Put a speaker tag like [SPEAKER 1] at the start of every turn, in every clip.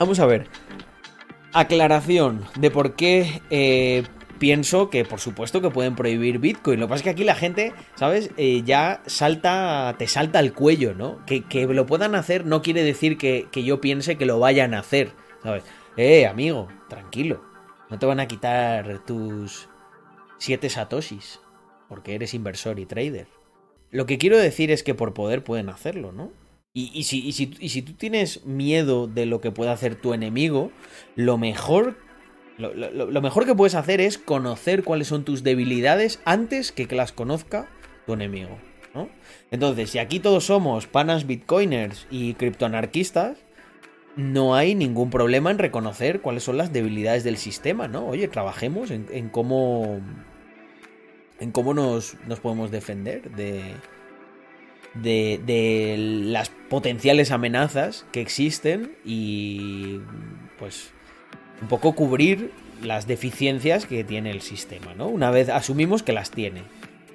[SPEAKER 1] Vamos a ver. Aclaración de por qué eh, pienso que por supuesto que pueden prohibir Bitcoin. Lo que pasa es que aquí la gente, ¿sabes? Eh, ya salta, te salta al cuello, ¿no? Que, lo puedan hacer no quiere decir que, que, yo piense que lo vayan a hacer, ¿sabes? Eh, amigo, tranquilo. No te van a quitar tus siete satoshis porque eres inversor y trader. Lo que quiero decir es que por poder pueden hacerlo, ¿no? Y, si, tú tienes miedo de lo que pueda hacer tu enemigo, lo mejor, lo, mejor que puedes hacer es conocer cuáles son tus debilidades antes que que las conozca tu enemigo. ¿no? Entonces, si aquí todos somos panas bitcoiners y criptoanarquistas, no hay ningún problema en reconocer cuáles son las debilidades del sistema, ¿no? Oye, trabajemos en, en cómo. en cómo nos, nos podemos defender de, de, las potenciales amenazas que existen y pues un poco cubrir las deficiencias que tiene el sistema, ¿no? Una vez asumimos que las tiene.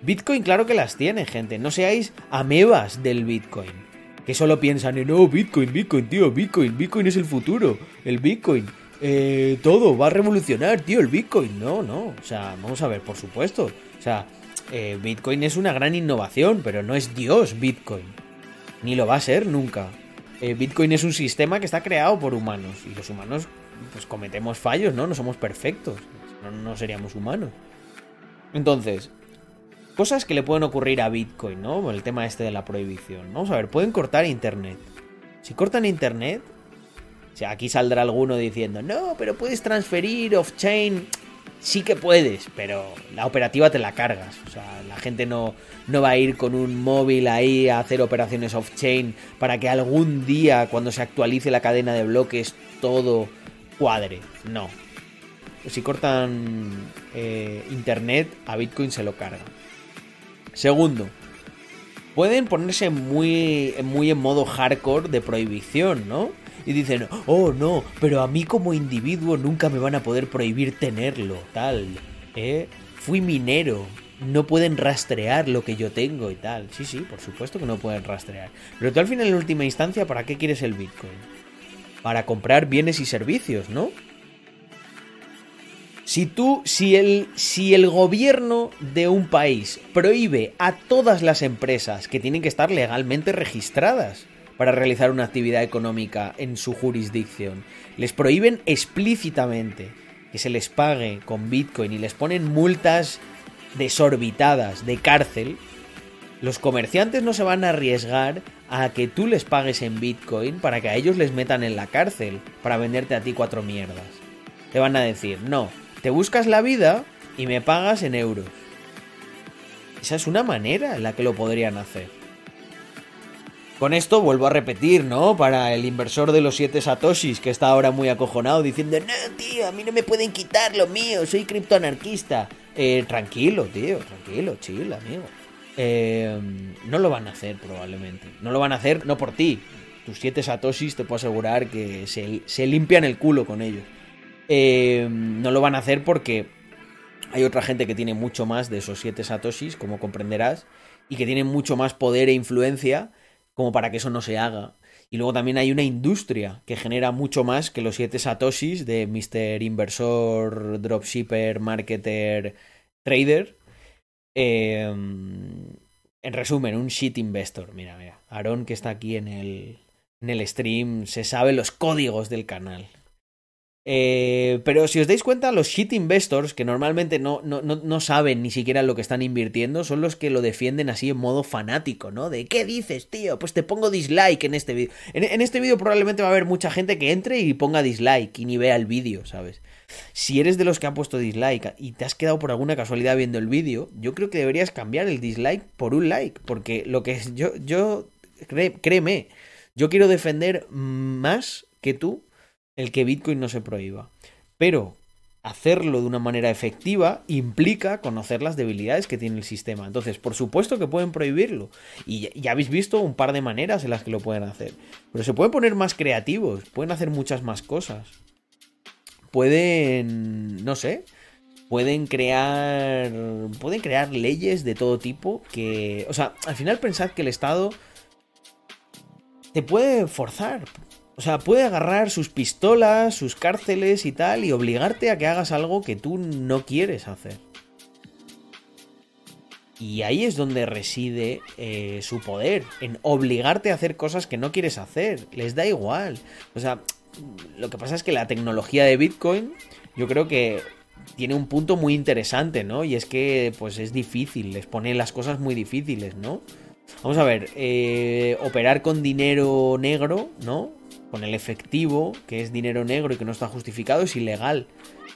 [SPEAKER 1] Bitcoin claro que las tiene, gente. No seáis amebas del Bitcoin. Que solo piensan en, oh, Bitcoin, Bitcoin, tío, Bitcoin, Bitcoin es el futuro. El Bitcoin, eh, todo, va a revolucionar, tío, el Bitcoin. No, no. O sea, vamos a ver, por supuesto. O sea, eh, Bitcoin es una gran innovación, pero no es Dios Bitcoin. Ni lo va a ser nunca. Eh, Bitcoin es un sistema que está creado por humanos. Y los humanos, pues cometemos fallos, ¿no? No somos perfectos. No, no seríamos humanos. Entonces, cosas que le pueden ocurrir a Bitcoin, ¿no? El tema este de la prohibición. Vamos a ver, pueden cortar Internet. Si cortan Internet, o sea, aquí saldrá alguno diciendo, no, pero puedes transferir off-chain sí que puedes, pero la operativa te la cargas. O sea, la gente no, no va a ir con un móvil ahí a hacer operaciones off-chain para que algún día, cuando se actualice la cadena de bloques, todo cuadre. No. Si cortan eh, internet, a Bitcoin se lo carga. Segundo, pueden ponerse muy, muy en modo hardcore de prohibición, ¿no? Y dicen, oh no, pero a mí como individuo nunca me van a poder prohibir tenerlo, tal, ¿eh? Fui minero, no pueden rastrear lo que yo tengo y tal. Sí, sí, por supuesto que no pueden rastrear. Pero tú al final, en última instancia, ¿para qué quieres el Bitcoin? Para comprar bienes y servicios, ¿no? Si tú, si el, si el gobierno de un país prohíbe a todas las empresas que tienen que estar legalmente registradas, para realizar una actividad económica en su jurisdicción. Les prohíben explícitamente que se les pague con Bitcoin y les ponen multas desorbitadas de cárcel. Los comerciantes no se van a arriesgar a que tú les pagues en Bitcoin para que a ellos les metan en la cárcel para venderte a ti cuatro mierdas. Te van a decir, no, te buscas la vida y me pagas en euros. Esa es una manera en la que lo podrían hacer. Con esto vuelvo a repetir, ¿no? Para el inversor de los 7 satoshis que está ahora muy acojonado diciendo, no, tío, a mí no me pueden quitar lo mío, soy criptoanarquista. Eh, tranquilo, tío, tranquilo, chill, amigo. Eh, no lo van a hacer probablemente. No lo van a hacer, no por ti. Tus 7 satoshis te puedo asegurar que se, limpian el culo con ellos. Eh, no lo van a hacer porque hay otra gente que tiene mucho más de esos 7 satoshis, como comprenderás, y que tiene mucho más poder e influencia como para que eso no se haga. Y luego también hay una industria que genera mucho más que los 7 satoshis de Mr. Inversor, Dropshipper, Marketer, Trader. Em, en resumen, un shit investor. Mira, mira. Aaron, que está aquí en el, en el stream, se sabe los códigos del canal. Eh, pero si os dais cuenta, los shit investors, que normalmente no, no, no, saben ni siquiera lo que están invirtiendo, son los que lo defienden así en modo fanático, ¿no? De ¿qué dices, tío? Pues te pongo dislike en este vídeo. En, este vídeo probablemente va a haber mucha gente que entre y ponga dislike y ni vea el vídeo, ¿sabes? Si eres de los que han puesto dislike y te has quedado por alguna casualidad viendo el vídeo, yo creo que deberías cambiar el dislike por un like, porque lo que yo, yo, créeme, yo quiero defender más que tú el que Bitcoin no se prohíba. Pero hacerlo de una manera efectiva implica conocer las debilidades que tiene el sistema. Entonces, por supuesto que pueden prohibirlo. Y ya, habéis visto un par de maneras en las que lo pueden hacer. Pero se pueden poner más creativos, pueden hacer muchas más cosas. Pueden, no sé, pueden crear pueden crear leyes de todo tipo que, o sea, al final pensad que el Estado te puede forzar O sea, puede agarrar sus pistolas, sus cárceles y tal y obligarte a que hagas algo que tú no quieres hacer. Y ahí es donde reside eh, su poder, en obligarte a hacer cosas que no quieres hacer. Les da igual. O sea, lo que pasa es que la tecnología de Bitcoin, yo creo que tiene un punto muy interesante, ¿no? Y es que, pues es difícil, les pone las cosas muy difíciles, ¿no? Vamos a ver, eh, operar con dinero negro, ¿no? Con el efectivo, que es dinero negro y que no está justificado, es ilegal.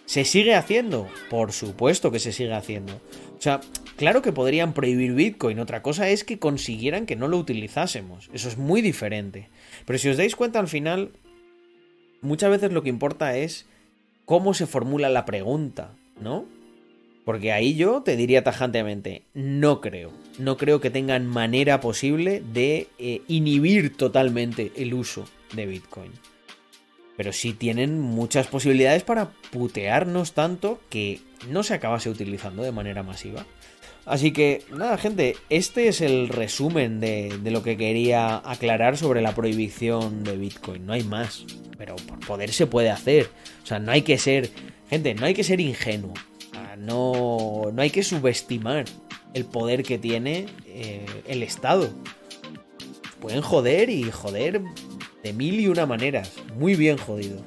[SPEAKER 1] ¿Se sigue haciendo? Por supuesto que se sigue haciendo. O sea, claro que podrían prohibir Bitcoin, otra cosa es que consiguieran que no lo utilizásemos. Eso es muy diferente. Pero si os dais cuenta al final, muchas veces lo que importa es cómo se formula la pregunta, ¿no? Porque ahí yo te diría tajantemente, no creo. No creo que tengan manera posible de eh, inhibir totalmente el uso de Bitcoin. Pero sí tienen muchas posibilidades para putearnos tanto que no se acabase utilizando de manera masiva. Así que, nada, gente, este es el resumen de, lo que quería aclarar sobre la prohibición de Bitcoin. No hay más. Pero por poder se puede hacer. O sea, no hay que ser. Gente, no hay que ser ingenuo. No, no hay que subestimar el poder que tiene eh, el Estado. Pueden joder y joder de mil y una maneras. Muy bien jodido.